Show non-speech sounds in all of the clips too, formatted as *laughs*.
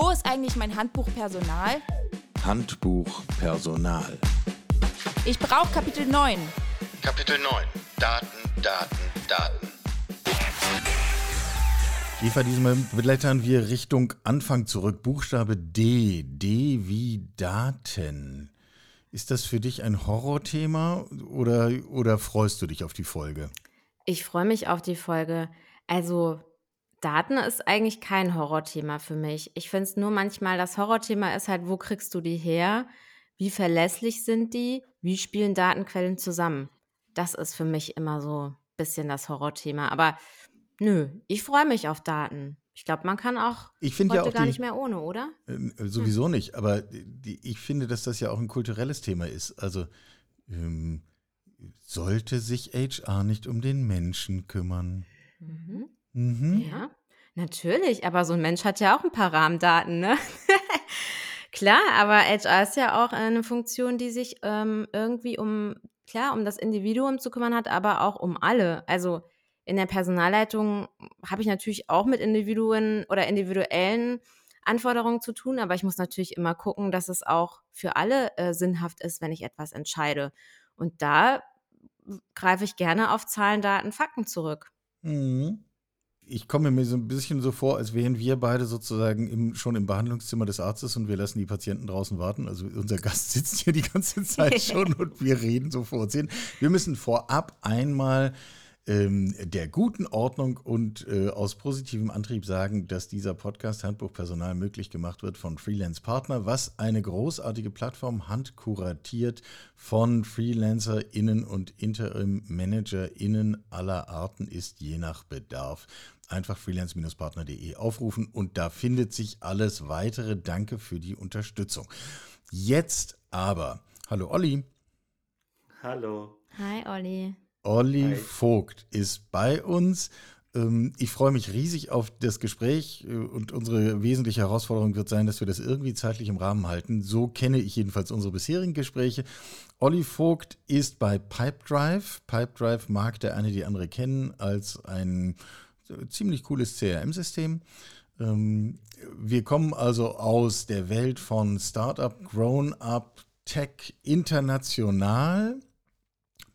Wo ist eigentlich mein Handbuch Personal? Handbuch Personal. Ich brauche Kapitel 9. Kapitel 9. Daten, Daten, Daten. Eva, diesmal blättern wir Richtung Anfang zurück. Buchstabe D. D wie Daten. Ist das für dich ein Horrorthema oder, oder freust du dich auf die Folge? Ich freue mich auf die Folge. Also Daten ist eigentlich kein Horrorthema für mich. Ich finde es nur manchmal, das Horrorthema ist halt, wo kriegst du die her? Wie verlässlich sind die? Wie spielen Datenquellen zusammen? Das ist für mich immer so ein bisschen das Horrorthema. Aber nö, ich freue mich auf Daten. Ich glaube, man kann auch ich heute ja auch gar die, nicht mehr ohne, oder? Äh, sowieso hm. nicht, aber die, ich finde, dass das ja auch ein kulturelles Thema ist. Also ähm, sollte sich HR nicht um den Menschen kümmern? Mhm. Mhm. Ja, natürlich, aber so ein Mensch hat ja auch ein paar Rahmendaten, ne? *laughs* Klar, aber HR ist ja auch eine Funktion, die sich ähm, irgendwie um, klar, um das Individuum zu kümmern hat, aber auch um alle. Also in der Personalleitung habe ich natürlich auch mit Individuen oder individuellen Anforderungen zu tun, aber ich muss natürlich immer gucken, dass es auch für alle äh, sinnhaft ist, wenn ich etwas entscheide. Und da greife ich gerne auf Zahlen, Daten, Fakten zurück. Mhm ich komme mir so ein bisschen so vor, als wären wir beide sozusagen im, schon im Behandlungszimmer des Arztes und wir lassen die Patienten draußen warten. Also unser Gast *laughs* sitzt hier die ganze Zeit *laughs* schon und wir reden so vor uns hin. Wir müssen vorab einmal ähm, der guten Ordnung und äh, aus positivem Antrieb sagen, dass dieser Podcast Handbuch Personal möglich gemacht wird von Freelance Partner, was eine großartige Plattform handkuratiert von FreelancerInnen und Interim-ManagerInnen aller Arten ist, je nach Bedarf einfach freelance-partner.de aufrufen und da findet sich alles weitere. Danke für die Unterstützung. Jetzt aber, hallo Olli. Hallo. Hi Olli. Olli Hi. Vogt ist bei uns. Ähm, ich freue mich riesig auf das Gespräch äh, und unsere wesentliche Herausforderung wird sein, dass wir das irgendwie zeitlich im Rahmen halten. So kenne ich jedenfalls unsere bisherigen Gespräche. Olli Vogt ist bei Pipedrive. Pipedrive mag der eine die andere kennen als ein ziemlich cooles CRM-System. Ähm, wir kommen also aus der Welt von Startup, Grown-up, Tech, international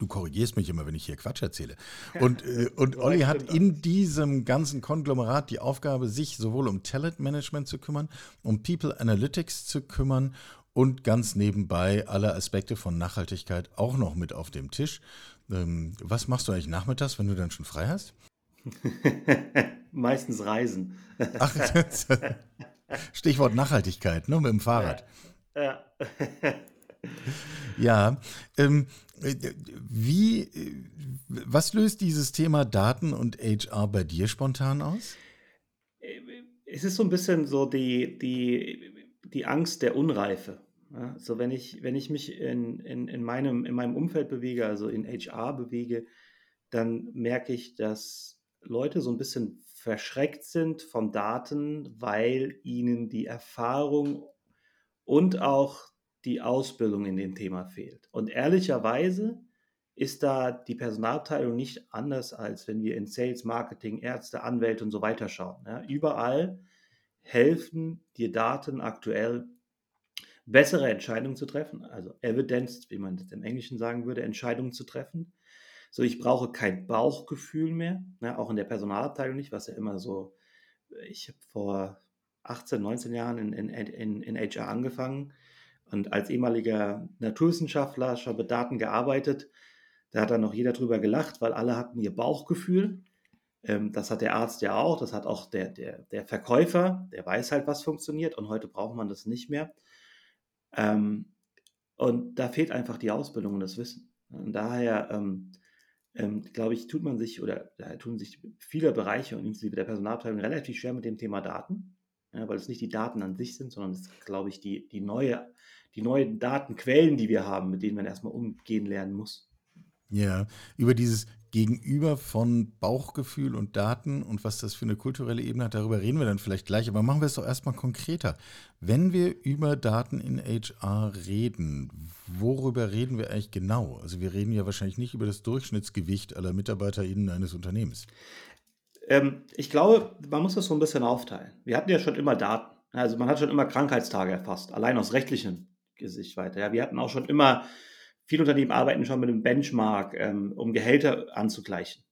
Du korrigierst mich immer, wenn ich hier Quatsch erzähle. *laughs* Und, äh, und Olli hat in diesem ganzen Konglomerat die Aufgabe, sich sowohl um Talent Management zu kümmern, um People Analytics zu kümmern und ganz nebenbei alle Aspekte von Nachhaltigkeit auch noch mit auf dem Tisch. Ähm, was machst du eigentlich nachmittags, wenn du dann schon frei hast? *laughs* Meistens Reisen. Ach, *laughs* Stichwort Nachhaltigkeit, ne, mit dem Fahrrad. Ja. ja. Ja, ähm, wie, was löst dieses Thema Daten und HR bei dir spontan aus? Es ist so ein bisschen so die, die, die Angst der Unreife. Ja, so wenn ich, wenn ich mich in, in, in, meinem, in meinem Umfeld bewege, also in HR bewege, dann merke ich, dass Leute so ein bisschen verschreckt sind von Daten, weil ihnen die Erfahrung und auch die Ausbildung in dem Thema fehlt. Und ehrlicherweise ist da die Personalabteilung nicht anders, als wenn wir in Sales, Marketing, Ärzte, Anwälte und so weiter schauen. Ja, überall helfen dir Daten aktuell, bessere Entscheidungen zu treffen, also Evidence, wie man das im Englischen sagen würde, Entscheidungen zu treffen. So, ich brauche kein Bauchgefühl mehr, ne, auch in der Personalabteilung nicht, was ja immer so, ich habe vor 18, 19 Jahren in, in, in, in HR angefangen und als ehemaliger Naturwissenschaftler, schon mit Daten gearbeitet, da hat dann noch jeder drüber gelacht, weil alle hatten ihr Bauchgefühl. Ähm, das hat der Arzt ja auch, das hat auch der, der, der Verkäufer, der weiß halt, was funktioniert und heute braucht man das nicht mehr. Ähm, und da fehlt einfach die Ausbildung und das Wissen. Und daher, ähm, glaube ich, tut man sich oder tun sich viele Bereiche und inklusive der Personalabteilung relativ schwer mit dem Thema Daten, weil es nicht die Daten an sich sind, sondern es ist, glaube ich, die, die neue die neuen Datenquellen, die wir haben, mit denen man erstmal umgehen lernen muss. Ja, über dieses Gegenüber von Bauchgefühl und Daten und was das für eine kulturelle Ebene hat, darüber reden wir dann vielleicht gleich. Aber machen wir es doch erstmal konkreter. Wenn wir über Daten in HR reden, worüber reden wir eigentlich genau? Also wir reden ja wahrscheinlich nicht über das Durchschnittsgewicht aller MitarbeiterInnen eines Unternehmens. Ähm, ich glaube, man muss das so ein bisschen aufteilen. Wir hatten ja schon immer Daten. Also man hat schon immer Krankheitstage erfasst, allein aus rechtlichen Sichtweite. Ja, wir hatten auch schon immer, viele Unternehmen arbeiten schon mit einem Benchmark, ähm, um Gehälter anzugleichen.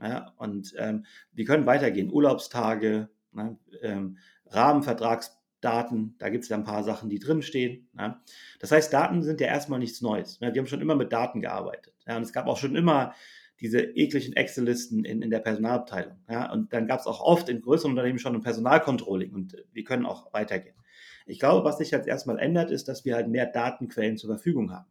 Ja, und ähm, wir können weitergehen. Urlaubstage, ne, ähm, Rahmenvertragsdaten, da gibt es ja ein paar Sachen, die drinstehen. Ne? Das heißt, Daten sind ja erstmal nichts Neues. Ne? Wir haben schon immer mit Daten gearbeitet. Ja? Und es gab auch schon immer diese ekligen Excel-Listen in, in der Personalabteilung. Ja? Und dann gab es auch oft in größeren Unternehmen schon ein Personalcontrolling und wir können auch weitergehen. Ich glaube, was sich jetzt erstmal ändert, ist, dass wir halt mehr Datenquellen zur Verfügung haben.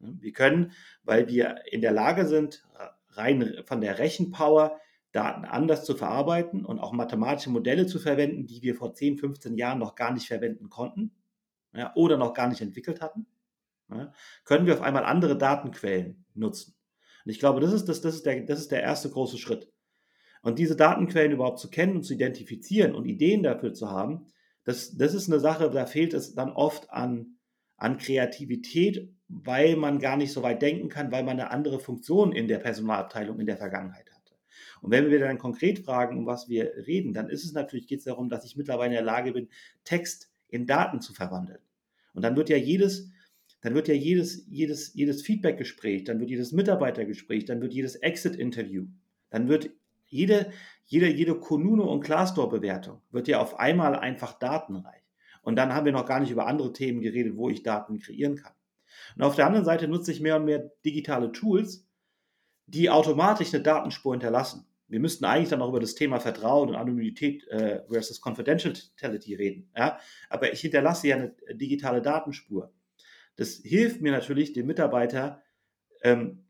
Wir können, weil wir in der Lage sind, rein von der Rechenpower Daten anders zu verarbeiten und auch mathematische Modelle zu verwenden, die wir vor 10, 15 Jahren noch gar nicht verwenden konnten ja, oder noch gar nicht entwickelt hatten, ja, können wir auf einmal andere Datenquellen nutzen. Und ich glaube, das ist, das, das, ist der, das ist der erste große Schritt. Und diese Datenquellen überhaupt zu kennen und zu identifizieren und Ideen dafür zu haben, das, das ist eine Sache, da fehlt es dann oft an, an Kreativität, weil man gar nicht so weit denken kann, weil man eine andere Funktion in der Personalabteilung in der Vergangenheit hatte. Und wenn wir dann konkret fragen, um was wir reden, dann ist es natürlich, geht es darum, dass ich mittlerweile in der Lage bin, Text in Daten zu verwandeln. Und dann wird ja jedes, dann wird ja jedes, jedes, jedes Feedback-Gespräch, dann wird jedes Mitarbeitergespräch, dann wird jedes Exit-Interview, dann wird jede, jede, jede Konuno- und Glassdoor-Bewertung wird ja auf einmal einfach datenreich. Und dann haben wir noch gar nicht über andere Themen geredet, wo ich Daten kreieren kann. Und auf der anderen Seite nutze ich mehr und mehr digitale Tools, die automatisch eine Datenspur hinterlassen. Wir müssten eigentlich dann auch über das Thema Vertrauen und Anonymität äh, versus Confidentiality reden. Ja? Aber ich hinterlasse ja eine digitale Datenspur. Das hilft mir natürlich, dem Mitarbeiter ähm,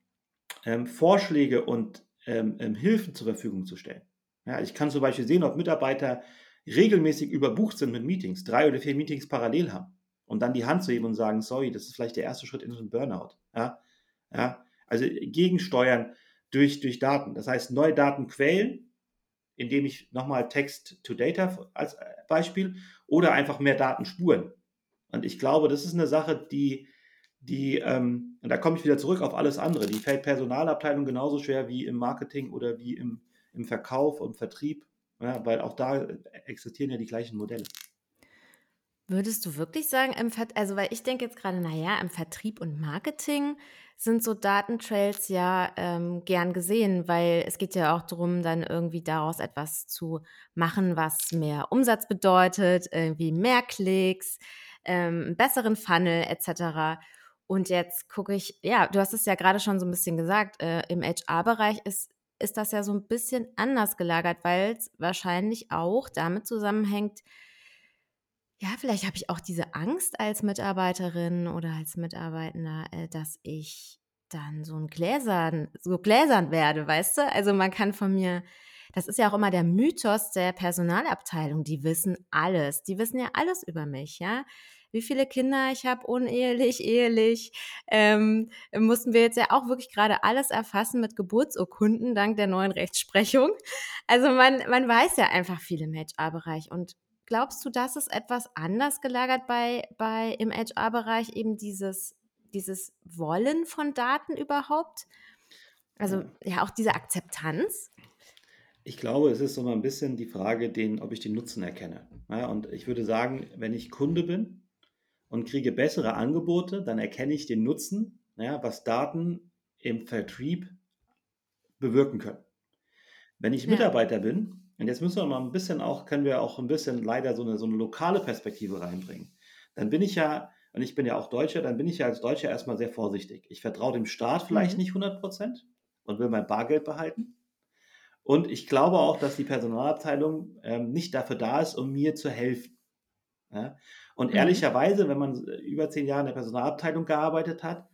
ähm, Vorschläge und ähm, ähm Hilfen zur Verfügung zu stellen. Ja, ich kann zum Beispiel sehen, ob Mitarbeiter regelmäßig überbucht sind mit Meetings, drei oder vier Meetings parallel haben und dann die Hand zu heben und sagen, sorry, das ist vielleicht der erste Schritt in so einen Burnout. Ja? Ja? Also gegensteuern durch, durch Daten. Das heißt, neue Datenquellen, indem ich nochmal Text to Data als Beispiel oder einfach mehr Datenspuren. Und ich glaube, das ist eine Sache, die, die ähm, und da komme ich wieder zurück auf alles andere, die fällt Personalabteilung genauso schwer wie im Marketing oder wie im, im Verkauf und Vertrieb, ja, weil auch da existieren ja die gleichen Modelle. Würdest du wirklich sagen, im Ver also weil ich denke jetzt gerade, naja, im Vertrieb und Marketing sind so Datentrails ja ähm, gern gesehen, weil es geht ja auch darum, dann irgendwie daraus etwas zu machen, was mehr Umsatz bedeutet, irgendwie mehr Klicks, ähm, einen besseren Funnel etc. Und jetzt gucke ich, ja, du hast es ja gerade schon so ein bisschen gesagt, äh, im HR-Bereich ist, ist das ja so ein bisschen anders gelagert, weil es wahrscheinlich auch damit zusammenhängt, ja, vielleicht habe ich auch diese Angst als Mitarbeiterin oder als Mitarbeitender, äh, dass ich dann so ein Gläsern, so gläsern werde, weißt du? Also man kann von mir, das ist ja auch immer der Mythos der Personalabteilung, die wissen alles, die wissen ja alles über mich, ja. Wie viele Kinder ich habe, unehelich, ehelich, ähm, mussten wir jetzt ja auch wirklich gerade alles erfassen mit Geburtsurkunden dank der neuen Rechtsprechung. Also man, man weiß ja einfach viel im HR-Bereich und glaubst du, das ist etwas anders gelagert bei, bei im HR-Bereich, eben dieses, dieses Wollen von Daten überhaupt? Also ja, auch diese Akzeptanz? Ich glaube, es ist so mal ein bisschen die Frage, den, ob ich den Nutzen erkenne. Ja, und ich würde sagen, wenn ich Kunde bin und kriege bessere Angebote, dann erkenne ich den Nutzen, ja, was Daten im Vertrieb bewirken können. Wenn ich Mitarbeiter ja. bin und jetzt müssen wir mal ein bisschen auch, können wir auch ein bisschen leider so eine, so eine lokale Perspektive reinbringen. Dann bin ich ja, und ich bin ja auch Deutscher, dann bin ich ja als Deutscher erstmal sehr vorsichtig. Ich vertraue dem Staat vielleicht mhm. nicht 100 Prozent und will mein Bargeld behalten. Und ich glaube auch, dass die Personalabteilung ähm, nicht dafür da ist, um mir zu helfen. Ja? Und mhm. ehrlicherweise, wenn man über zehn Jahre in der Personalabteilung gearbeitet hat,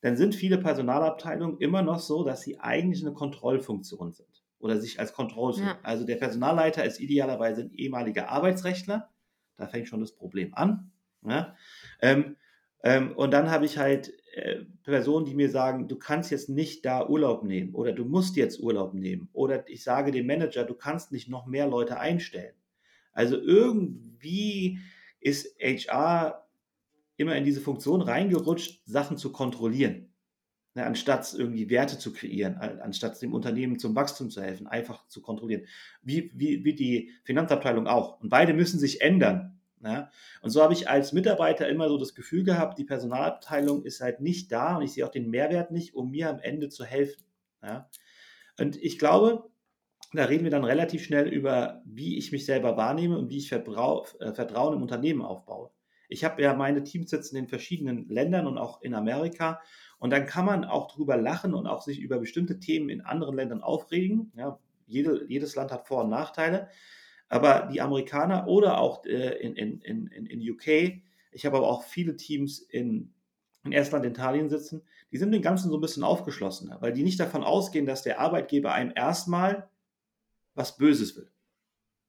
dann sind viele Personalabteilungen immer noch so, dass sie eigentlich eine Kontrollfunktion sind oder sich als Control ja. Also der Personalleiter ist idealerweise ein ehemaliger Arbeitsrechtler. Da fängt schon das Problem an. Ja? Ähm, ähm, und dann habe ich halt äh, Personen, die mir sagen, du kannst jetzt nicht da Urlaub nehmen oder du musst jetzt Urlaub nehmen. Oder ich sage dem Manager, du kannst nicht noch mehr Leute einstellen. Also irgendwie ist HR immer in diese Funktion reingerutscht, Sachen zu kontrollieren ne, anstatt irgendwie Werte zu kreieren, anstatt dem Unternehmen zum Wachstum zu helfen, einfach zu kontrollieren. Wie, wie, wie die Finanzabteilung auch. Und beide müssen sich ändern, Ja? Und so habe ich als Mitarbeiter immer so das Gefühl gehabt, die Personalabteilung ist halt nicht da und ich sehe auch den Mehrwert nicht, um mir am Ende zu helfen. Ja? Und ich glaube, da reden wir dann relativ schnell über, wie ich mich selber wahrnehme und wie ich Verbrau äh, Vertrauen im Unternehmen aufbaue. Ich habe ja meine Teams sitzen in verschiedenen Ländern und auch in Amerika. Und dann kann man auch drüber lachen und auch sich über bestimmte Themen in anderen Ländern aufregen. Ja, jede, jedes Land hat Vor- und Nachteile. Aber die Amerikaner oder auch äh, in, in, in, in UK, ich habe aber auch viele Teams in, in Estland, Italien sitzen, die sind dem Ganzen so ein bisschen aufgeschlossener, weil die nicht davon ausgehen, dass der Arbeitgeber einem erstmal was Böses will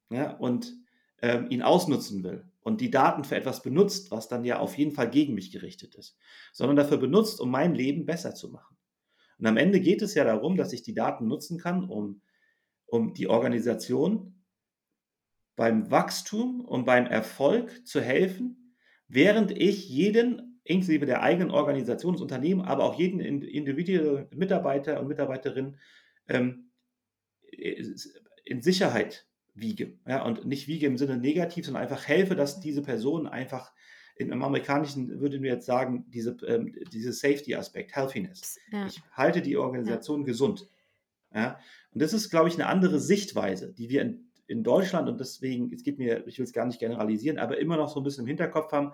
ja, und ähm, ihn ausnutzen will und die Daten für etwas benutzt, was dann ja auf jeden Fall gegen mich gerichtet ist, sondern dafür benutzt, um mein Leben besser zu machen. Und am Ende geht es ja darum, dass ich die Daten nutzen kann, um, um die Organisation beim Wachstum und beim Erfolg zu helfen, während ich jeden, inklusive der eigenen Organisation, des Unternehmens, aber auch jeden individuellen Mitarbeiter und Mitarbeiterin ähm, in Sicherheit wiege. Ja, und nicht wiege im Sinne negativ, sondern einfach helfe, dass diese Person einfach im Amerikanischen würden wir jetzt sagen, diese, ähm, diese Safety-Aspekt, Healthiness. Ja. Ich halte die Organisation ja. gesund. Ja? Und das ist, glaube ich, eine andere Sichtweise, die wir in, in Deutschland und deswegen, es geht mir, ich will es gar nicht generalisieren, aber immer noch so ein bisschen im Hinterkopf haben,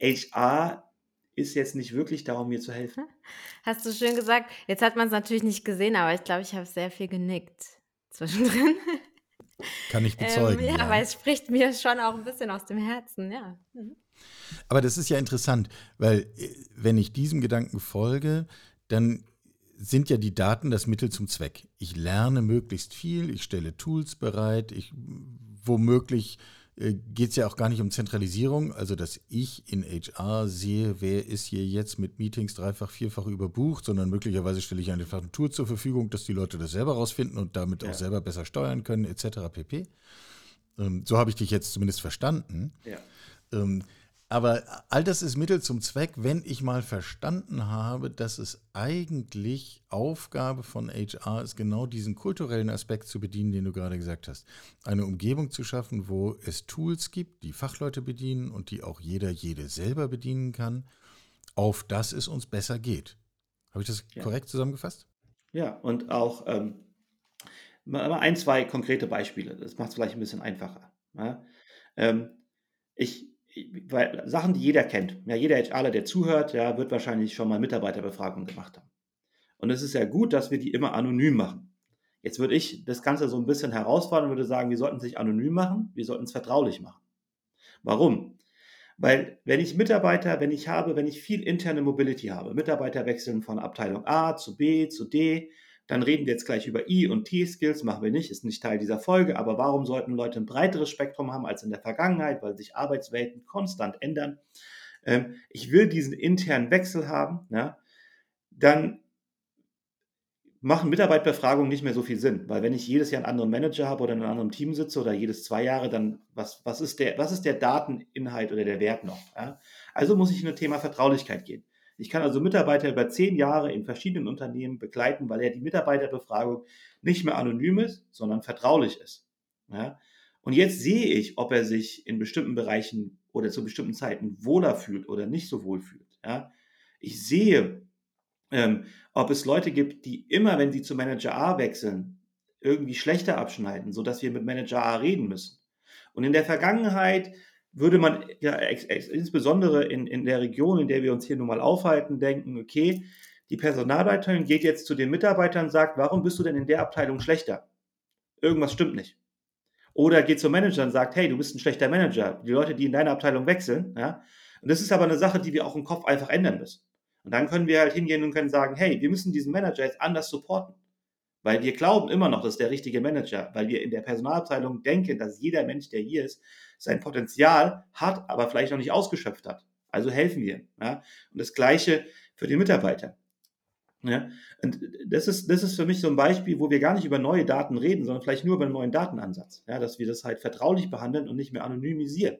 HR ist jetzt nicht wirklich darum, mir zu helfen. *laughs* Hast du schön gesagt. Jetzt hat man es natürlich nicht gesehen, aber ich glaube, ich habe sehr viel genickt zwischendrin. Kann ich *laughs* bezeugen. Ähm, ja, ja, aber es spricht mir schon auch ein bisschen aus dem Herzen, ja. Mhm. Aber das ist ja interessant, weil äh, wenn ich diesem Gedanken folge, dann sind ja die Daten das Mittel zum Zweck. Ich lerne möglichst viel, ich stelle Tools bereit, ich womöglich geht es ja auch gar nicht um Zentralisierung, also dass ich in HR sehe, wer ist hier jetzt mit Meetings dreifach, vierfach überbucht, sondern möglicherweise stelle ich einfach ein Tool zur Verfügung, dass die Leute das selber rausfinden und damit ja. auch selber besser steuern können, etc. pp. Ähm, so habe ich dich jetzt zumindest verstanden. Ja. Aber all das ist Mittel zum Zweck, wenn ich mal verstanden habe, dass es eigentlich Aufgabe von HR ist, genau diesen kulturellen Aspekt zu bedienen, den du gerade gesagt hast. Eine Umgebung zu schaffen, wo es Tools gibt, die Fachleute bedienen und die auch jeder, jede selber bedienen kann, auf das es uns besser geht. Habe ich das ja. korrekt zusammengefasst? Ja, und auch ähm, mal ein, zwei konkrete Beispiele. Das macht es vielleicht ein bisschen einfacher. Ja? Ähm, ich weil Sachen, die jeder kennt. Ja, jeder HRler, der zuhört, ja, wird wahrscheinlich schon mal Mitarbeiterbefragungen gemacht haben. Und es ist ja gut, dass wir die immer anonym machen. Jetzt würde ich das Ganze so ein bisschen herausfordern und würde sagen, wir sollten es nicht anonym machen, wir sollten es vertraulich machen. Warum? Weil wenn ich Mitarbeiter, wenn ich habe, wenn ich viel interne Mobility habe, Mitarbeiter wechseln von Abteilung A zu B zu D, dann reden wir jetzt gleich über I- und T-Skills, machen wir nicht, ist nicht Teil dieser Folge, aber warum sollten Leute ein breiteres Spektrum haben als in der Vergangenheit, weil sich Arbeitswelten konstant ändern? Ähm, ich will diesen internen Wechsel haben, ja, dann machen Mitarbeiterbefragungen nicht mehr so viel Sinn, weil wenn ich jedes Jahr einen anderen Manager habe oder in einem anderen Team sitze oder jedes zwei Jahre, dann was, was, ist, der, was ist der Dateninhalt oder der Wert noch? Ja? Also muss ich in das Thema Vertraulichkeit gehen. Ich kann also Mitarbeiter über zehn Jahre in verschiedenen Unternehmen begleiten, weil ja die Mitarbeiterbefragung nicht mehr anonym ist, sondern vertraulich ist. Ja? Und jetzt sehe ich, ob er sich in bestimmten Bereichen oder zu bestimmten Zeiten wohler fühlt oder nicht so wohl fühlt. Ja? Ich sehe, ähm, ob es Leute gibt, die immer, wenn sie zu Manager A wechseln, irgendwie schlechter abschneiden, sodass wir mit Manager A reden müssen. Und in der Vergangenheit würde man ja insbesondere in, in der Region, in der wir uns hier nun mal aufhalten, denken, okay, die Personalleiterin geht jetzt zu den Mitarbeitern und sagt, warum bist du denn in der Abteilung schlechter? Irgendwas stimmt nicht. Oder geht zum Manager und sagt, hey, du bist ein schlechter Manager. Die Leute, die in deine Abteilung wechseln, ja. Und das ist aber eine Sache, die wir auch im Kopf einfach ändern müssen. Und dann können wir halt hingehen und können sagen, hey, wir müssen diesen Manager jetzt anders supporten. Weil wir glauben immer noch, das ist der richtige Manager, weil wir in der Personalabteilung denken, dass jeder Mensch, der hier ist, sein Potenzial hat, aber vielleicht noch nicht ausgeschöpft hat. Also helfen wir. Ja? Und das Gleiche für den Mitarbeiter. Ja? Und das ist, das ist für mich so ein Beispiel, wo wir gar nicht über neue Daten reden, sondern vielleicht nur über einen neuen Datenansatz. Ja? Dass wir das halt vertraulich behandeln und nicht mehr anonymisieren.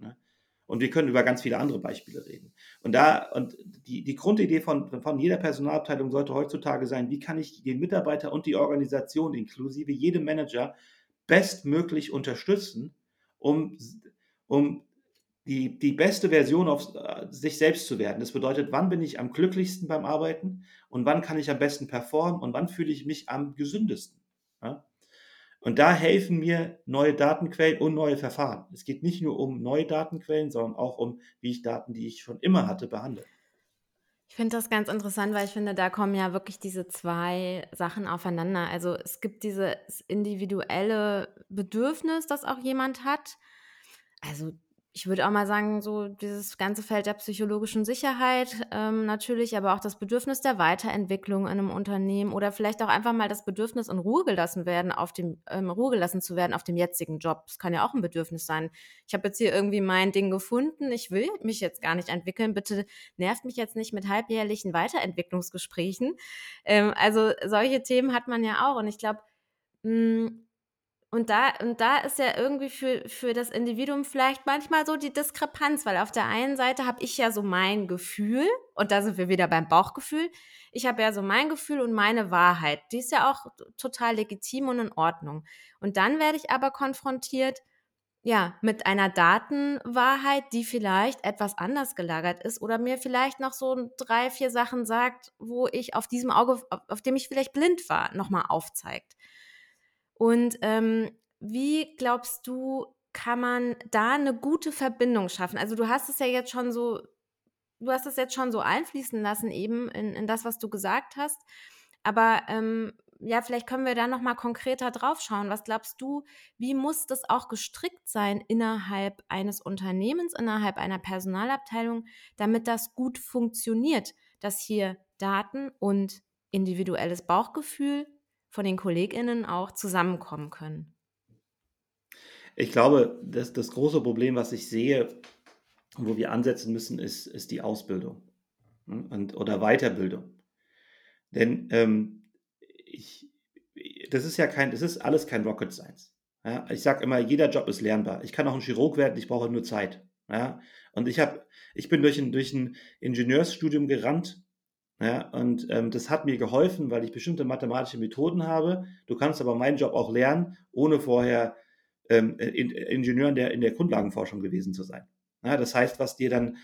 Ja? Und wir können über ganz viele andere Beispiele reden. Und da, und die, die Grundidee von, von jeder Personalabteilung sollte heutzutage sein, wie kann ich den Mitarbeiter und die Organisation inklusive jedem Manager bestmöglich unterstützen, um, um die, die beste Version auf äh, sich selbst zu werden. Das bedeutet, wann bin ich am glücklichsten beim Arbeiten und wann kann ich am besten performen und wann fühle ich mich am gesündesten. Ja? Und da helfen mir neue Datenquellen und neue Verfahren. Es geht nicht nur um neue Datenquellen, sondern auch um, wie ich Daten, die ich schon immer hatte, behandle. Ich finde das ganz interessant, weil ich finde, da kommen ja wirklich diese zwei Sachen aufeinander. Also es gibt dieses individuelle Bedürfnis, das auch jemand hat. Also ich würde auch mal sagen, so dieses ganze Feld der psychologischen Sicherheit ähm, natürlich, aber auch das Bedürfnis der Weiterentwicklung in einem Unternehmen oder vielleicht auch einfach mal das Bedürfnis in Ruhe gelassen werden, auf dem ähm, Ruhe gelassen zu werden auf dem jetzigen Job. Das kann ja auch ein Bedürfnis sein. Ich habe jetzt hier irgendwie mein Ding gefunden. Ich will mich jetzt gar nicht entwickeln. Bitte nervt mich jetzt nicht mit halbjährlichen Weiterentwicklungsgesprächen. Ähm, also solche Themen hat man ja auch und ich glaube hm, und da, und da ist ja irgendwie für, für das Individuum vielleicht manchmal so die Diskrepanz, weil auf der einen Seite habe ich ja so mein Gefühl, und da sind wir wieder beim Bauchgefühl. Ich habe ja so mein Gefühl und meine Wahrheit. Die ist ja auch total legitim und in Ordnung. Und dann werde ich aber konfrontiert, ja, mit einer Datenwahrheit, die vielleicht etwas anders gelagert ist oder mir vielleicht noch so drei, vier Sachen sagt, wo ich auf diesem Auge, auf, auf dem ich vielleicht blind war, nochmal aufzeigt. Und ähm, wie glaubst du, kann man da eine gute Verbindung schaffen? Also du hast es ja jetzt schon so, du hast es jetzt schon so einfließen lassen eben in, in das, was du gesagt hast. Aber ähm, ja, vielleicht können wir da noch mal konkreter drauf schauen. Was glaubst du, wie muss das auch gestrickt sein innerhalb eines Unternehmens, innerhalb einer Personalabteilung, damit das gut funktioniert, dass hier Daten und individuelles Bauchgefühl von den KollegInnen auch zusammenkommen können? Ich glaube, das, das große Problem, was ich sehe, wo wir ansetzen müssen, ist, ist die Ausbildung ne, und, oder Weiterbildung. Denn ähm, ich, das ist ja kein, das ist alles kein Rocket Science. Ja? Ich sage immer, jeder Job ist lernbar. Ich kann auch ein Chirurg werden, ich brauche nur Zeit. Ja? Und ich habe, ich bin durch ein, durch ein Ingenieursstudium gerannt ja, und ähm, das hat mir geholfen, weil ich bestimmte mathematische Methoden habe. Du kannst aber meinen Job auch lernen, ohne vorher ähm, in, Ingenieur in der, in der Grundlagenforschung gewesen zu sein. Ja, das heißt, was dir dann,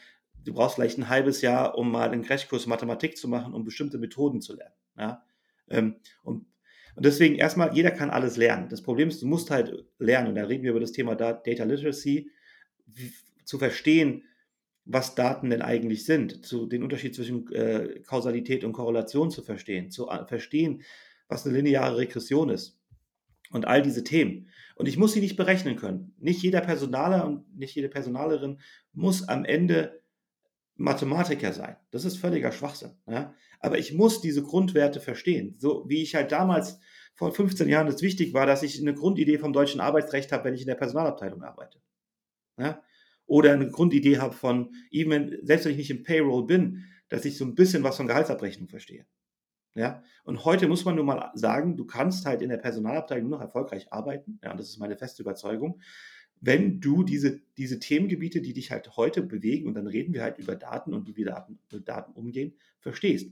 du brauchst vielleicht ein halbes Jahr, um mal einen Crashkurs Mathematik zu machen, um bestimmte Methoden zu lernen. Ja, ähm, und, und deswegen erstmal, jeder kann alles lernen. Das Problem ist, du musst halt lernen, und da reden wir über das Thema Data Literacy, zu verstehen, was Daten denn eigentlich sind, zu den Unterschied zwischen äh, Kausalität und Korrelation zu verstehen, zu äh, verstehen, was eine lineare Regression ist und all diese Themen. Und ich muss sie nicht berechnen können. Nicht jeder Personaler und nicht jede Personalerin muss am Ende Mathematiker sein. Das ist völliger Schwachsinn. Ja? Aber ich muss diese Grundwerte verstehen. So wie ich halt damals vor 15 Jahren es wichtig war, dass ich eine Grundidee vom deutschen Arbeitsrecht habe, wenn ich in der Personalabteilung arbeite. Ja? Oder eine Grundidee habe von, even selbst wenn ich nicht im Payroll bin, dass ich so ein bisschen was von Gehaltsabrechnung verstehe. Ja, und heute muss man nur mal sagen, du kannst halt in der Personalabteilung nur noch erfolgreich arbeiten. Ja, und das ist meine feste Überzeugung. Wenn du diese, diese Themengebiete, die dich halt heute bewegen, und dann reden wir halt über Daten und wie wir Daten, mit Daten umgehen, verstehst.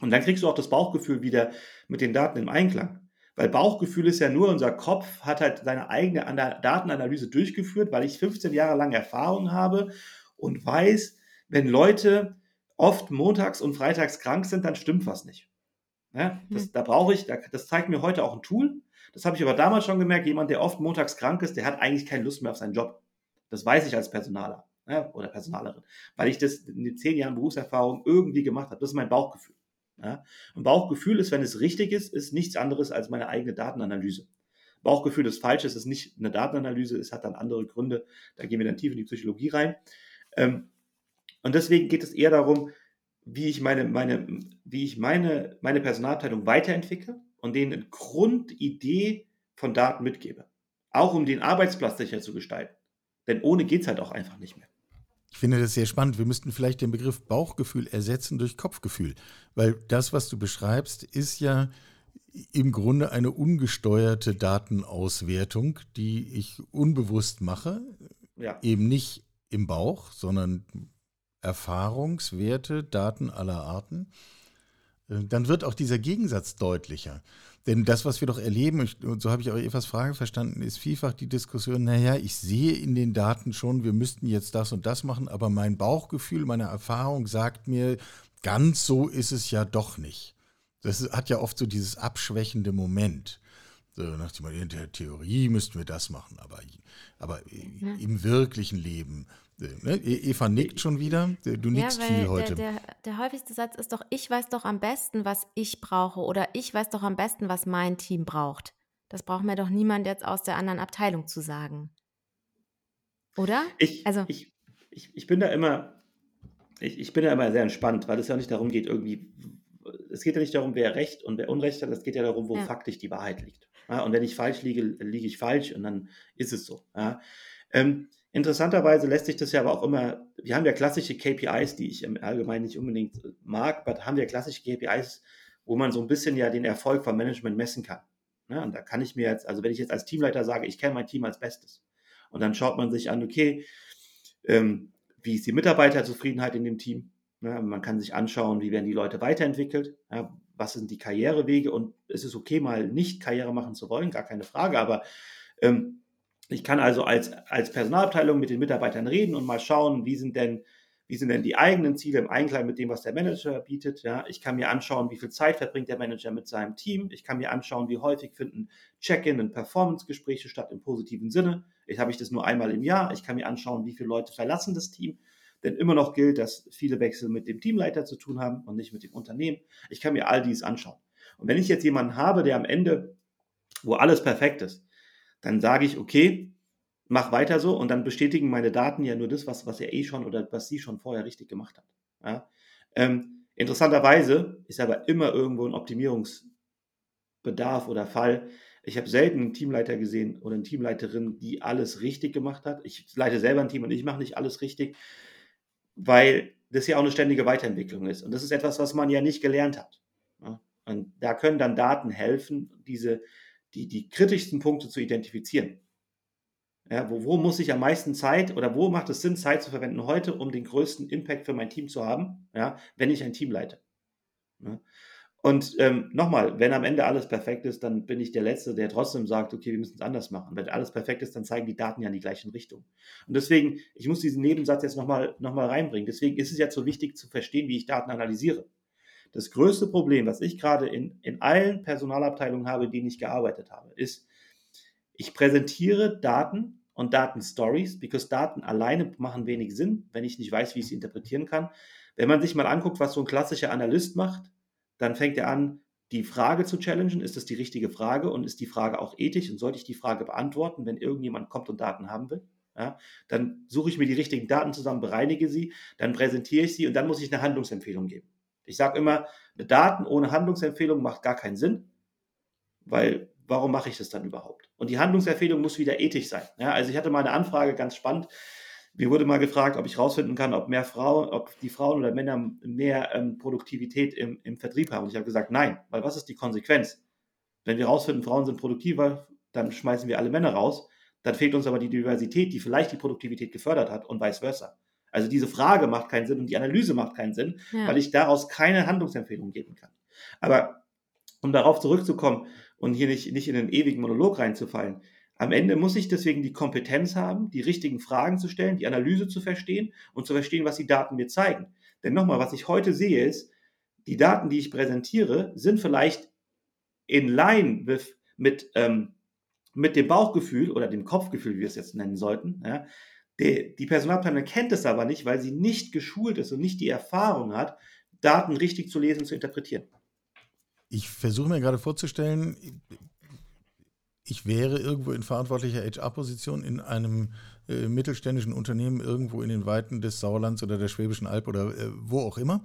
Und dann kriegst du auch das Bauchgefühl wieder mit den Daten im Einklang. Weil Bauchgefühl ist ja nur, unser Kopf hat halt seine eigene Datenanalyse durchgeführt, weil ich 15 Jahre lang Erfahrung habe und weiß, wenn Leute oft montags und freitags krank sind, dann stimmt was nicht. Ja, das, hm. Da brauche ich, das zeigt mir heute auch ein Tool. Das habe ich aber damals schon gemerkt, jemand, der oft montags krank ist, der hat eigentlich keine Lust mehr auf seinen Job. Das weiß ich als Personaler ja, oder Personalerin, weil ich das in den zehn Jahren Berufserfahrung irgendwie gemacht habe. Das ist mein Bauchgefühl. Ja? Und Bauchgefühl ist, wenn es richtig ist, ist nichts anderes als meine eigene Datenanalyse. Bauchgefühl ist falsch, es ist nicht eine Datenanalyse, es hat dann andere Gründe, da gehen wir dann tief in die Psychologie rein. Ähm, und deswegen geht es eher darum, wie ich meine, meine, wie ich meine, meine Personalabteilung weiterentwickle und denen eine Grundidee von Daten mitgebe. Auch um den Arbeitsplatz sicher zu gestalten. Denn ohne geht es halt auch einfach nicht mehr. Ich finde das sehr spannend. Wir müssten vielleicht den Begriff Bauchgefühl ersetzen durch Kopfgefühl, weil das, was du beschreibst, ist ja im Grunde eine ungesteuerte Datenauswertung, die ich unbewusst mache, ja. eben nicht im Bauch, sondern Erfahrungswerte, Daten aller Arten. äh, dann wird auch dieser Gegensatz deutlicher. Denn das, was wir doch erleben, und so habe ich auch Evas Frage verstanden, ist vielfach die Diskussion, naja, ich sehe in den Daten schon, wir müssten jetzt das und das machen, aber mein Bauchgefühl, meine Erfahrung sagt mir, ganz so ist es ja doch nicht. Das hat ja oft so dieses abschwächende Moment. So nach dem in der Theorie müssten wir das machen, aber, aber ja. im wirklichen Leben Ne? E-, Eva nickt schon wieder. Du nickst ja, viel heute. Der, der, der, häufigste Satz ist doch, ich weiß doch am besten, was ich brauche oder ich weiß doch am besten, was mein Team braucht. Das braucht mir doch niemand jetzt aus der anderen Abteilung zu sagen. Oder? Ich, also, ich, ich, ich bin da immer, ich, ich bin da immer sehr entspannt, weil es ja nicht darum geht, irgendwie, es geht ja nicht darum, wer Recht und wer Unrecht hat, es geht ja darum, wo ja. faktisch die Wahrheit liegt. Ja, und wenn ich falsch liege, liege ich falsch und dann ist es so. Ja. Ähm, Interessanterweise lässt sich das ja aber auch immer, wir haben ja klassische KPIs, die ich im Allgemeinen nicht unbedingt mag, aber haben wir klassische KPIs, wo man so ein bisschen ja den Erfolg vom Management messen kann. Ja, und da kann ich mir jetzt, also wenn ich jetzt als Teamleiter sage, ich kenne mein Team als Bestes, und dann schaut man sich an, okay, ähm, wie ist die Mitarbeiterzufriedenheit in dem Team? Ja, man kann sich anschauen, wie werden die Leute weiterentwickelt, ja, was sind die Karrierewege und es ist okay, mal nicht Karriere machen zu wollen, gar keine Frage, aber ähm, ich kann also als, als Personalabteilung mit den Mitarbeitern reden und mal schauen, wie sind denn, wie sind denn die eigenen Ziele im Einklang mit dem, was der Manager bietet. Ja, ich kann mir anschauen, wie viel Zeit verbringt der Manager mit seinem Team. Ich kann mir anschauen, wie häufig finden Check-in und Performance-Gespräche statt im positiven Sinne. Ich habe ich das nur einmal im Jahr. Ich kann mir anschauen, wie viele Leute verlassen das Team. Denn immer noch gilt, dass viele Wechsel mit dem Teamleiter zu tun haben und nicht mit dem Unternehmen. Ich kann mir all dies anschauen. Und wenn ich jetzt jemanden habe, der am Ende, wo alles perfekt ist, dann sage ich, okay, mach weiter so und dann bestätigen meine Daten ja nur das, was, was er eh schon oder was sie schon vorher richtig gemacht hat. Ja? Ähm, interessanterweise ist aber immer irgendwo ein Optimierungsbedarf oder Fall. Ich habe selten einen Teamleiter gesehen oder eine Teamleiterin, die alles richtig gemacht hat. Ich leite selber ein Team und ich mache nicht alles richtig, weil das ja auch eine ständige Weiterentwicklung ist. Und das ist etwas, was man ja nicht gelernt hat. Und da können dann Daten helfen, diese die, die kritischsten Punkte zu identifizieren. Ja, wo, wo muss ich am meisten Zeit oder wo macht es Sinn, Zeit zu verwenden heute, um den größten Impact für mein Team zu haben, ja, wenn ich ein Team leite? Ja. Und ähm, nochmal, wenn am Ende alles perfekt ist, dann bin ich der Letzte, der trotzdem sagt, okay, wir müssen es anders machen. Wenn alles perfekt ist, dann zeigen die Daten ja in die gleichen Richtung. Und deswegen, ich muss diesen Nebensatz jetzt nochmal noch mal reinbringen. Deswegen ist es jetzt so wichtig zu verstehen, wie ich Daten analysiere. Das größte Problem, was ich gerade in, in allen Personalabteilungen habe, denen ich gearbeitet habe, ist, ich präsentiere Daten und Datenstories, because Daten alleine machen wenig Sinn, wenn ich nicht weiß, wie ich sie interpretieren kann. Wenn man sich mal anguckt, was so ein klassischer Analyst macht, dann fängt er an, die Frage zu challengen. Ist das die richtige Frage und ist die Frage auch ethisch und sollte ich die Frage beantworten, wenn irgendjemand kommt und Daten haben will? Ja, dann suche ich mir die richtigen Daten zusammen, bereinige sie, dann präsentiere ich sie und dann muss ich eine Handlungsempfehlung geben. Ich sage immer, Daten ohne Handlungsempfehlung macht gar keinen Sinn, weil warum mache ich das dann überhaupt? Und die Handlungsempfehlung muss wieder ethisch sein. Ja, also ich hatte mal eine Anfrage, ganz spannend. Mir wurde mal gefragt, ob ich herausfinden kann, ob mehr Frauen, ob die Frauen oder Männer mehr ähm, Produktivität im, im Vertrieb haben. Und ich habe gesagt, nein, weil was ist die Konsequenz? Wenn wir herausfinden, Frauen sind produktiver, dann schmeißen wir alle Männer raus. Dann fehlt uns aber die Diversität, die vielleicht die Produktivität gefördert hat und vice versa. Also diese Frage macht keinen Sinn und die Analyse macht keinen Sinn, ja. weil ich daraus keine Handlungsempfehlung geben kann. Aber um darauf zurückzukommen und hier nicht, nicht in einen ewigen Monolog reinzufallen, am Ende muss ich deswegen die Kompetenz haben, die richtigen Fragen zu stellen, die Analyse zu verstehen und zu verstehen, was die Daten mir zeigen. Denn nochmal, was ich heute sehe, ist, die Daten, die ich präsentiere, sind vielleicht in line with, mit, ähm, mit dem Bauchgefühl oder dem Kopfgefühl, wie wir es jetzt nennen sollten, ja, die, die Personalabteilung kennt es aber nicht, weil sie nicht geschult ist und nicht die Erfahrung hat, Daten richtig zu lesen und zu interpretieren. Ich versuche mir gerade vorzustellen, ich wäre irgendwo in verantwortlicher HR-Position in einem äh, mittelständischen Unternehmen irgendwo in den Weiten des Sauerlands oder der Schwäbischen Alb oder äh, wo auch immer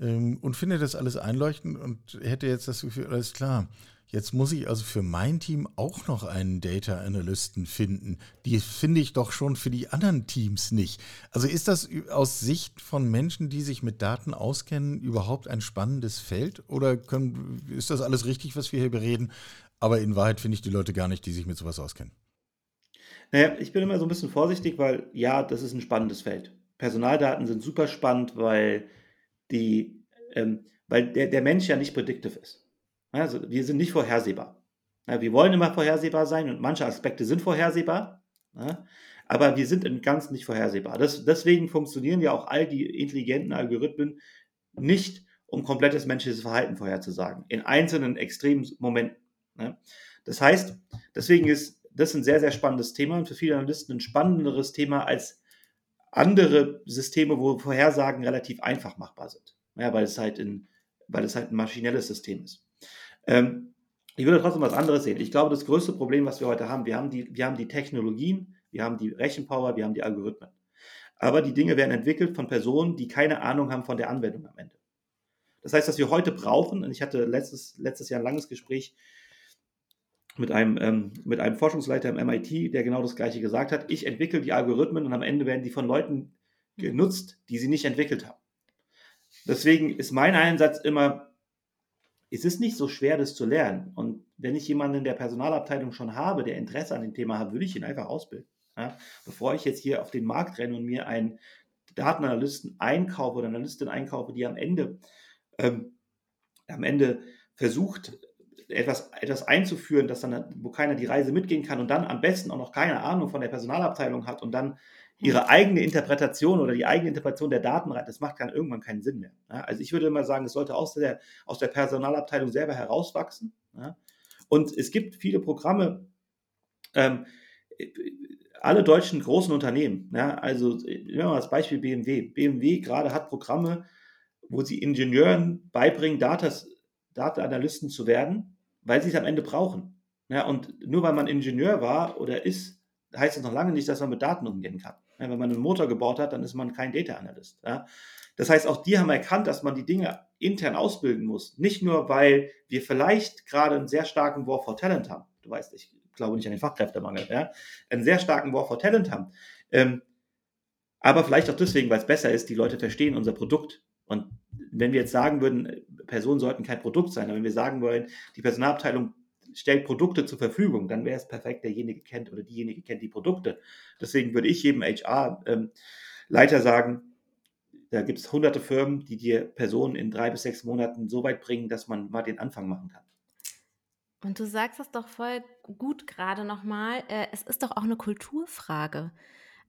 ähm, und finde das alles einleuchtend und hätte jetzt das Gefühl, alles klar, Jetzt muss ich also für mein Team auch noch einen Data Analysten finden. Die finde ich doch schon für die anderen Teams nicht. Also ist das aus Sicht von Menschen, die sich mit Daten auskennen, überhaupt ein spannendes Feld? Oder können, ist das alles richtig, was wir hier bereden? Aber in Wahrheit finde ich die Leute gar nicht, die sich mit sowas auskennen. Naja, ich bin immer so ein bisschen vorsichtig, weil ja, das ist ein spannendes Feld. Personaldaten sind super spannend, weil die ähm, weil der, der Mensch ja nicht predictive ist. Also wir sind nicht vorhersehbar. Wir wollen immer vorhersehbar sein und manche Aspekte sind vorhersehbar, aber wir sind im Ganzen nicht vorhersehbar. Deswegen funktionieren ja auch all die intelligenten Algorithmen nicht, um komplettes menschliches Verhalten vorherzusagen, in einzelnen extremen Momenten. Das heißt, deswegen ist das ein sehr, sehr spannendes Thema und für viele Analysten ein spannenderes Thema als andere Systeme, wo Vorhersagen relativ einfach machbar sind. Ja, weil es halt, in, weil es halt ein maschinelles System ist. Ähm, ich würde trotzdem was anderes sehen. Ich glaube, das größte Problem, was wir heute haben, wir haben die, wir haben die Technologien, wir haben die Rechenpower, wir haben die Algorithmen. Aber die Dinge werden entwickelt von Personen, die keine Ahnung haben von der Anwendung am Ende. Das heißt, was wir heute brauchen, und ich hatte letztes, letztes Jahr ein langes Gespräch mit einem, ähm, mit einem Forschungsleiter im MIT, der genau das Gleiche gesagt hat. Ich entwickle die Algorithmen und am Ende werden die von Leuten genutzt, die sie nicht entwickelt haben. Deswegen ist mein Einsatz immer, es ist nicht so schwer, das zu lernen. Und wenn ich jemanden in der Personalabteilung schon habe, der Interesse an dem Thema hat, würde ich ihn einfach ausbilden. Ja? Bevor ich jetzt hier auf den Markt renne und mir einen Datenanalysten einkaufe oder Analystin einkaufe, die am Ende, ähm, am Ende versucht, etwas, etwas einzuführen, dass dann, wo keiner die Reise mitgehen kann und dann am besten auch noch keine Ahnung von der Personalabteilung hat und dann ihre eigene Interpretation oder die eigene Interpretation der Daten rein, das macht dann irgendwann keinen Sinn mehr. Ja, also ich würde immer sagen, es sollte aus der, aus der Personalabteilung selber herauswachsen. Ja. Und es gibt viele Programme, ähm, alle deutschen großen Unternehmen, ja, also nehmen wir mal das Beispiel BMW. BMW gerade hat Programme, wo sie Ingenieuren beibringen, Datas, Data-Analysten zu werden, weil sie es am Ende brauchen. Ja, und nur weil man Ingenieur war oder ist, heißt das noch lange nicht, dass man mit Daten umgehen kann. Ja, wenn man einen Motor gebaut hat, dann ist man kein Data Analyst. Ja. Das heißt, auch die haben erkannt, dass man die Dinge intern ausbilden muss. Nicht nur, weil wir vielleicht gerade einen sehr starken War for Talent haben. Du weißt, ich glaube nicht an den Fachkräftemangel. Ja. Einen sehr starken War for Talent haben. Ähm, aber vielleicht auch deswegen, weil es besser ist, die Leute verstehen unser Produkt. Und wenn wir jetzt sagen würden, Personen sollten kein Produkt sein, aber wenn wir sagen wollen, die Personalabteilung stellt Produkte zur Verfügung, dann wäre es perfekt, derjenige kennt oder diejenige kennt die Produkte. Deswegen würde ich jedem HR-Leiter ähm, sagen, da gibt es hunderte Firmen, die dir Personen in drei bis sechs Monaten so weit bringen, dass man mal den Anfang machen kann. Und du sagst es doch voll gut gerade nochmal, äh, es ist doch auch eine Kulturfrage.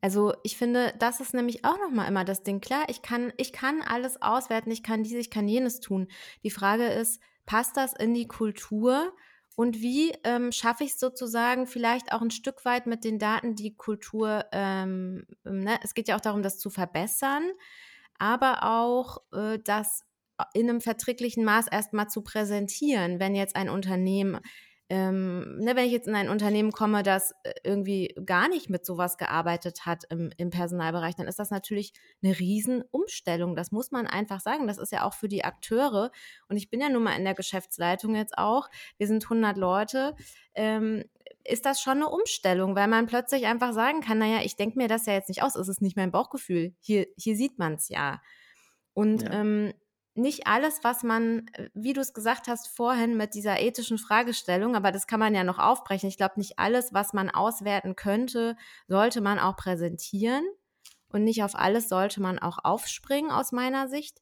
Also ich finde, das ist nämlich auch nochmal immer das Ding. Klar, ich kann, ich kann alles auswerten, ich kann dies, ich kann jenes tun. Die Frage ist, passt das in die Kultur? Und wie ähm, schaffe ich es sozusagen vielleicht auch ein Stück weit mit den Daten die Kultur, ähm, ne? es geht ja auch darum, das zu verbessern, aber auch äh, das in einem verträglichen Maß erstmal zu präsentieren, wenn jetzt ein Unternehmen ähm, ne, wenn ich jetzt in ein Unternehmen komme, das äh, irgendwie gar nicht mit sowas gearbeitet hat im, im Personalbereich, dann ist das natürlich eine Riesenumstellung. Das muss man einfach sagen. Das ist ja auch für die Akteure. Und ich bin ja nun mal in der Geschäftsleitung jetzt auch. Wir sind 100 Leute. Ähm, ist das schon eine Umstellung, weil man plötzlich einfach sagen kann, naja, ich denke mir das ja jetzt nicht aus, es ist nicht mein Bauchgefühl. Hier, hier sieht man es ja. Und ja. Ähm, nicht alles, was man, äh, wie du es gesagt hast vorhin mit dieser ethischen Fragestellung, aber das kann man ja noch aufbrechen. Ich glaube, nicht alles, was man auswerten könnte, sollte man auch präsentieren. Und nicht auf alles sollte man auch aufspringen, aus meiner Sicht.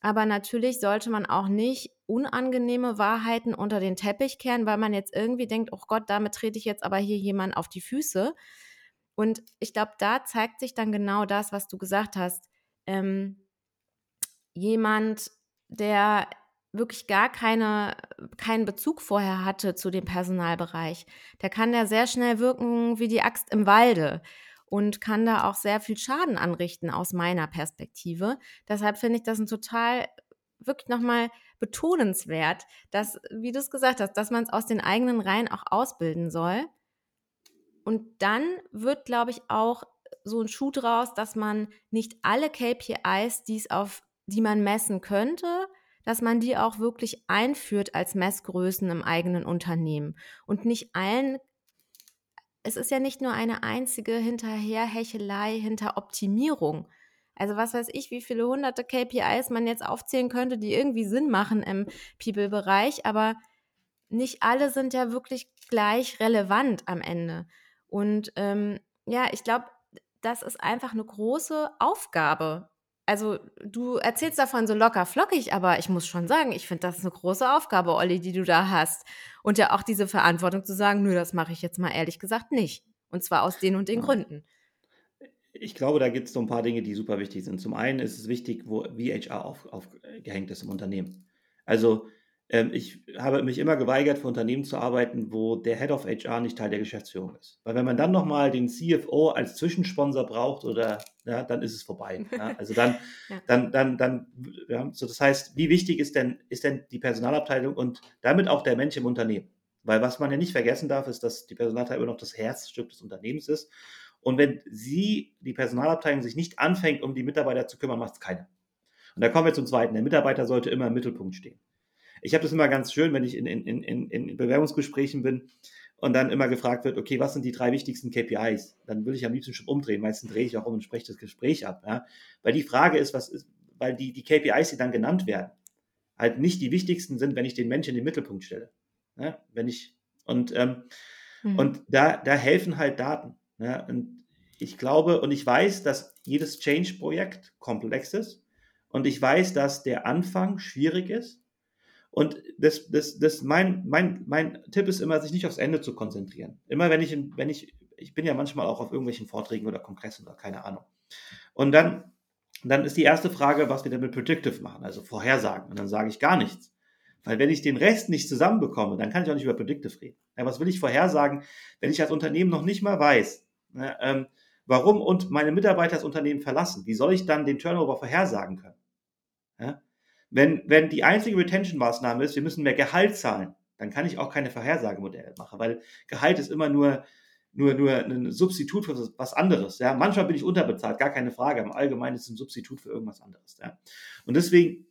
Aber natürlich sollte man auch nicht unangenehme Wahrheiten unter den Teppich kehren, weil man jetzt irgendwie denkt, oh Gott, damit trete ich jetzt aber hier jemand auf die Füße. Und ich glaube, da zeigt sich dann genau das, was du gesagt hast. Ähm, jemand, der wirklich gar keine, keinen Bezug vorher hatte zu dem Personalbereich, der kann ja sehr schnell wirken wie die Axt im Walde und kann da auch sehr viel Schaden anrichten aus meiner Perspektive. Deshalb finde ich das ein total wirklich nochmal betonenswert, dass, wie du es gesagt hast, dass man es aus den eigenen Reihen auch ausbilden soll. Und dann wird, glaube ich, auch so ein Schuh draus, dass man nicht alle KPIs, die es auf die man messen könnte, dass man die auch wirklich einführt als Messgrößen im eigenen Unternehmen und nicht allen es ist ja nicht nur eine einzige Hinterherhechelei hinter Optimierung. Also was weiß ich, wie viele hunderte KPIs man jetzt aufzählen könnte, die irgendwie Sinn machen im People-Bereich, aber nicht alle sind ja wirklich gleich relevant am Ende. Und ähm, ja, ich glaube, das ist einfach eine große Aufgabe also du erzählst davon so locker flockig, aber ich muss schon sagen, ich finde das eine große Aufgabe, Olli, die du da hast. Und ja auch diese Verantwortung zu sagen, nö, das mache ich jetzt mal ehrlich gesagt nicht. Und zwar aus den und den ja. Gründen. Ich glaube, da gibt es so ein paar Dinge, die super wichtig sind. Zum einen ist es wichtig, wo, wie HR aufgehängt auf, ist im Unternehmen. Also ich habe mich immer geweigert, für Unternehmen zu arbeiten, wo der Head of HR nicht Teil der Geschäftsführung ist. Weil wenn man dann nochmal den CFO als Zwischensponsor braucht oder ja, dann ist es vorbei. *laughs* Ja? Also dann, ja. dann, dann, dann, ja, so das heißt, wie wichtig ist denn, ist denn die Personalabteilung und damit auch der Mensch im Unternehmen? Weil was man ja nicht vergessen darf, ist, dass die Personalabteilung immer noch das Herzstück des Unternehmens ist. Und wenn sie, die Personalabteilung, sich nicht anfängt, um die Mitarbeiter zu kümmern, macht es keiner. Und da kommen wir zum Zweiten. Der Mitarbeiter sollte immer im Mittelpunkt stehen. Ich habe das immer ganz schön, wenn ich in, in, in, in Bewerbungsgesprächen bin und dann immer gefragt wird, okay, was sind die drei wichtigsten KPIs? Dann will ich am liebsten schon umdrehen. Meistens drehe ich auch um und spreche das Gespräch ab. Ja? Weil die Frage ist, was ist, weil die, die KPIs, die dann genannt werden, halt nicht die wichtigsten sind, wenn ich den Menschen in den Mittelpunkt stelle. Ja? Wenn ich, und, ähm, mhm. und da, da helfen halt Daten. Ja? Und ich glaube und ich weiß, dass jedes Change-Projekt komplex ist. Und ich weiß, dass der Anfang schwierig ist und das, das, das mein, mein, mein Tipp ist immer, sich nicht aufs Ende zu konzentrieren. Immer wenn ich, wenn ich, ich bin ja manchmal auch auf irgendwelchen Vorträgen oder Kongressen oder keine Ahnung. Und dann, dann ist die erste Frage, was wir denn mit Predictive machen, also Vorhersagen. Und dann sage ich gar nichts. Weil wenn ich den Rest nicht zusammenbekomme, dann kann ich auch nicht über Predictive reden. Ja, was will ich vorhersagen, wenn ich als Unternehmen noch nicht mal weiß, ne, ähm, warum und meine Mitarbeiter das Unternehmen verlassen? Wie soll ich dann den Turnover vorhersagen können? Wenn, wenn die einzige Retention-Maßnahme ist, wir müssen mehr Gehalt zahlen, dann kann ich auch keine Vorhersagemodelle machen, weil Gehalt ist immer nur, nur, nur ein Substitut für was anderes. Ja? Manchmal bin ich unterbezahlt, gar keine Frage. Im Allgemeinen ist es ein Substitut für irgendwas anderes. Ja? Und deswegen,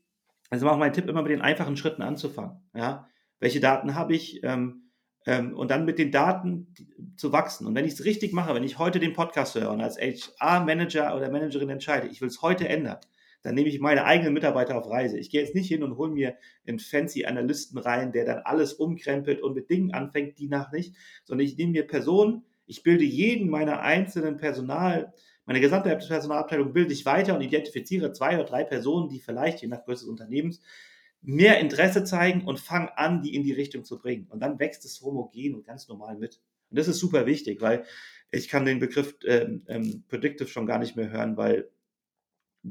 also auch mein Tipp, immer mit den einfachen Schritten anzufangen. Ja? Welche Daten habe ich? Ähm, ähm, und dann mit den Daten zu wachsen. Und wenn ich es richtig mache, wenn ich heute den Podcast höre und als HR-Manager oder Managerin entscheide, ich will es heute ändern, dann nehme ich meine eigenen Mitarbeiter auf Reise. Ich gehe jetzt nicht hin und hole mir einen fancy Analysten rein, der dann alles umkrempelt und mit Dingen anfängt, die nach nicht, sondern ich nehme mir Personen, ich bilde jeden meiner einzelnen Personal, meine gesamte Personalabteilung bilde ich weiter und identifiziere zwei oder drei Personen, die vielleicht, je nach Größe des Unternehmens, mehr Interesse zeigen und fange an, die in die Richtung zu bringen. Und dann wächst es homogen und ganz normal mit. Und das ist super wichtig, weil ich kann den Begriff ähm, ähm, Predictive schon gar nicht mehr hören, weil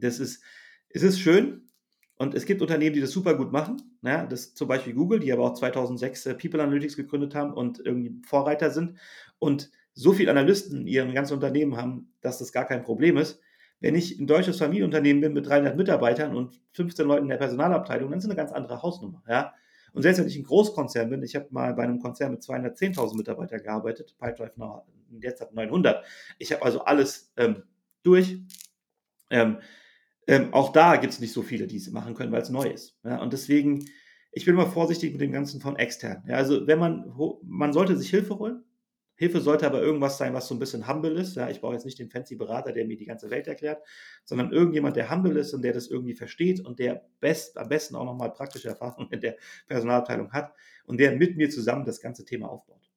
das ist, es ist schön und es gibt Unternehmen, die das super gut machen. Ja, das zum Beispiel Google, die aber auch 2006 äh, People Analytics gegründet haben und irgendwie Vorreiter sind und so viele Analysten in ihrem ganzen Unternehmen haben, dass das gar kein Problem ist. Wenn ich ein deutsches Familienunternehmen bin mit 300 Mitarbeitern und 15 Leuten in der Personalabteilung, dann ist eine ganz andere Hausnummer. Ja? Und selbst wenn ich ein Großkonzern bin, ich habe mal bei einem Konzern mit 210.000 Mitarbeitern gearbeitet, Pipedrive jetzt hat 900. Ich habe also alles ähm, durch. Ähm, ähm, auch da gibt es nicht so viele, die es machen können, weil es neu ist. Ja? Und deswegen, ich bin immer vorsichtig mit dem Ganzen von extern. Ja? Also wenn man, man sollte sich Hilfe holen. Hilfe sollte aber irgendwas sein, was so ein bisschen humble ist. Ja, ich brauche jetzt nicht den fancy Berater, der mir die ganze Welt erklärt, sondern irgendjemand, der humble ist und der das irgendwie versteht und der best, am besten auch nochmal praktische Erfahrungen in der Personalabteilung hat und der mit mir zusammen das ganze Thema aufbaut.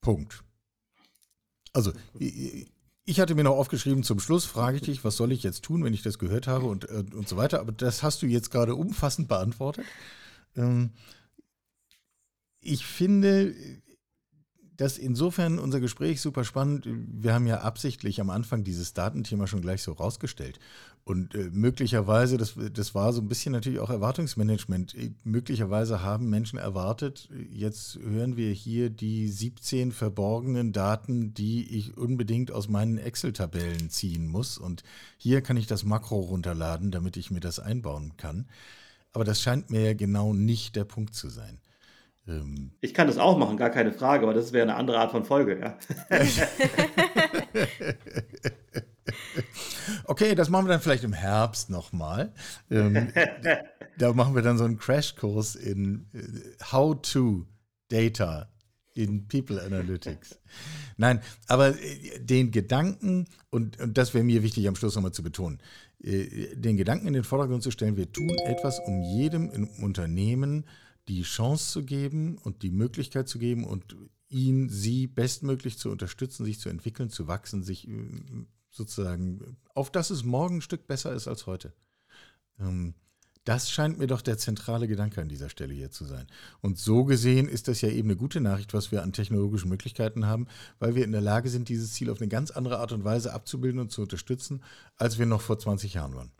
Punkt. Also, ich hatte mir noch aufgeschrieben, zum Schluss frage ich dich, was soll ich jetzt tun, wenn ich das gehört habe und, äh, und so weiter. Aber das hast du jetzt gerade umfassend beantwortet. Ähm, ich finde, das insofern unser Gespräch super spannend. Wir haben ja absichtlich am Anfang dieses Datenthema schon gleich so rausgestellt. Und äh, möglicherweise, das, das war so ein bisschen natürlich auch Erwartungsmanagement. Äh, möglicherweise haben Menschen erwartet, jetzt hören wir hier die 17 verborgenen Daten, die ich unbedingt aus meinen Excel-Tabellen ziehen muss. Und hier kann ich das Makro runterladen, damit ich mir das einbauen kann. Aber das scheint mir ja genau nicht der Punkt zu sein. Ähm, ich kann das auch machen, gar keine Frage, aber das wäre eine andere Art von Folge, ja. *laughs* okay, das machen wir dann vielleicht im Herbst nochmal. Ähm, *laughs* da machen wir dann so einen Crashkurs in äh, How to Data in People Analytics. Nein, aber äh, den Gedanken, und, und das wäre mir wichtig am Schluss nochmal zu betonen, äh, den Gedanken in den Vordergrund zu stellen, wir tun etwas, um jedem im Unternehmen die Chance zu geben und die Möglichkeit zu geben und ihn, sie bestmöglich zu unterstützen, sich zu entwickeln, zu wachsen, sich äh, sozusagen, auf dass es morgen ein Stück besser ist als heute. Ähm, das scheint mir doch der zentrale Gedanke an dieser Stelle hier zu sein. Und so gesehen ist das ja eben eine gute Nachricht, was wir an technologischen Möglichkeiten haben, weil wir in der Lage sind, dieses Ziel auf eine ganz andere Art und Weise abzubilden und zu unterstützen, als wir noch vor 20 Jahren waren.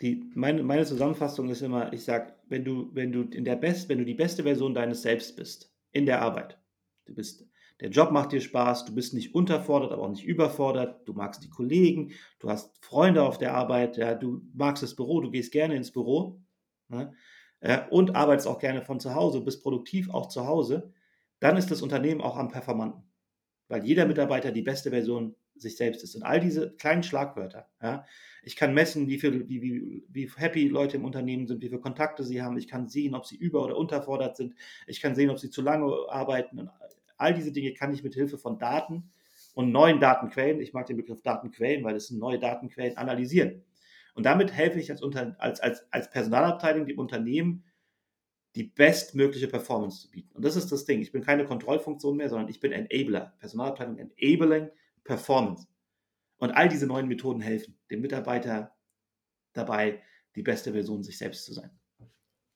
Die, meine, meine Zusammenfassung ist immer, ich sage, wenn du, wenn du wenn du die beste Version deines Selbst bist, in der Arbeit, du bist der Job macht dir Spaß, du bist nicht unterfordert, aber auch nicht überfordert, du magst die Kollegen, du hast Freunde auf der Arbeit, ja, du magst das Büro, du gehst gerne ins Büro ne, äh, und arbeitest auch gerne von zu Hause, bist produktiv auch zu Hause, dann ist das Unternehmen auch am performanten, weil jeder Mitarbeiter die beste Version sich selbst ist. Und all diese kleinen Schlagwörter, ja, ich kann messen, wie, viel, wie, wie, wie happy Leute im Unternehmen sind, wie viele Kontakte sie haben, ich kann sehen, ob sie über- oder unterfordert sind, ich kann sehen, ob sie zu lange arbeiten und All diese Dinge kann ich mit Hilfe von Daten und neuen Datenquellen, ich mag den Begriff Datenquellen, weil es sind neue Datenquellen, analysieren. Und damit helfe ich als, Unter als, als, als Personalabteilung dem Unternehmen, die bestmögliche Performance zu bieten. Und das ist das Ding. Ich bin keine Kontrollfunktion mehr, sondern ich bin Enabler. Personalabteilung Enabling Performance. Und all diese neuen Methoden helfen dem Mitarbeiter dabei, die beste Version sich selbst zu sein.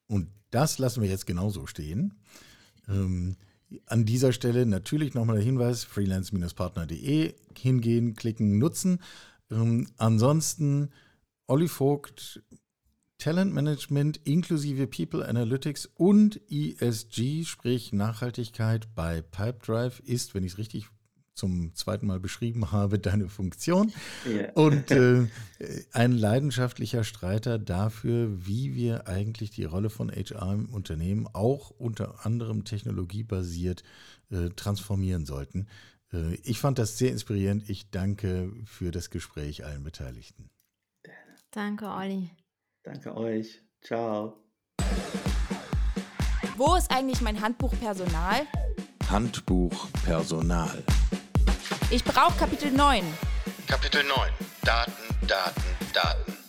Und das lassen wir jetzt genauso stehen. Ähm, an dieser Stelle natürlich nochmal der Hinweis: freelance-partner.de hingehen, klicken, nutzen. Ähm, ansonsten Olli Vogt, Talentmanagement inklusive People Analytics und ESG, sprich Nachhaltigkeit bei Pipedrive, ist, wenn ich es richtig zum zweiten Mal beschrieben habe, deine Funktion. Yeah. Und *laughs* äh, ein leidenschaftlicher Streiter dafür, wie wir eigentlich die Rolle von HR im Unternehmen auch unter anderem technologiebasiert äh, transformieren sollten. Äh, ich fand das sehr inspirierend. Ich danke für das Gespräch allen Beteiligten. Danke, Olli. Danke euch. Ciao. Wo ist eigentlich mein Handbuch Personal? Handbuch Personal. Ich brauche Kapitel 9. Kapitel 9. Daten, Daten, Daten.